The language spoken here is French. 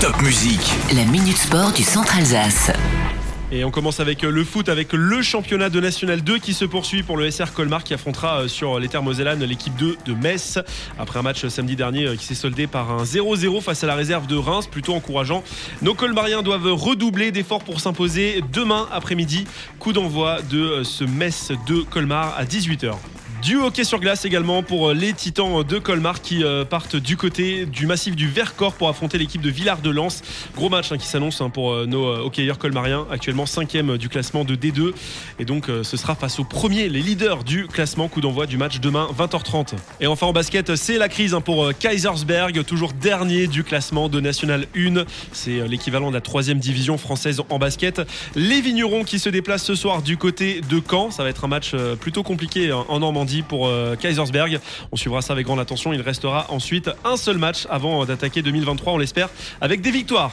Top Musique. La Minute Sport du Centre Alsace. Et on commence avec le foot, avec le championnat de National 2 qui se poursuit pour le SR Colmar qui affrontera euh, sur les terres mosellanes l'équipe 2 de Metz. Après un match samedi dernier euh, qui s'est soldé par un 0-0 face à la réserve de Reims, plutôt encourageant. Nos Colmariens doivent redoubler d'efforts pour s'imposer demain après-midi. Coup d'envoi de euh, ce Metz de Colmar à 18h. Du hockey sur glace également pour les Titans de Colmar qui euh, partent du côté du massif du Vercors pour affronter l'équipe de Villard de Lens. Gros match hein, qui s'annonce hein, pour euh, nos euh, hockeyeurs colmariens, actuellement 5 du classement de D2. Et donc ce sera face aux premiers, les leaders du classement. Coup d'envoi du match demain 20h30. Et enfin en basket, c'est la crise hein, pour Kaisersberg, toujours dernier du classement de National 1. C'est l'équivalent de la troisième division française en basket. Les vignerons qui se déplacent ce soir du côté de Caen. Ça va être un match plutôt compliqué en Normandie pour euh, Kaisersberg. On suivra ça avec grande attention. Il restera ensuite un seul match avant d'attaquer 2023, on l'espère, avec des victoires.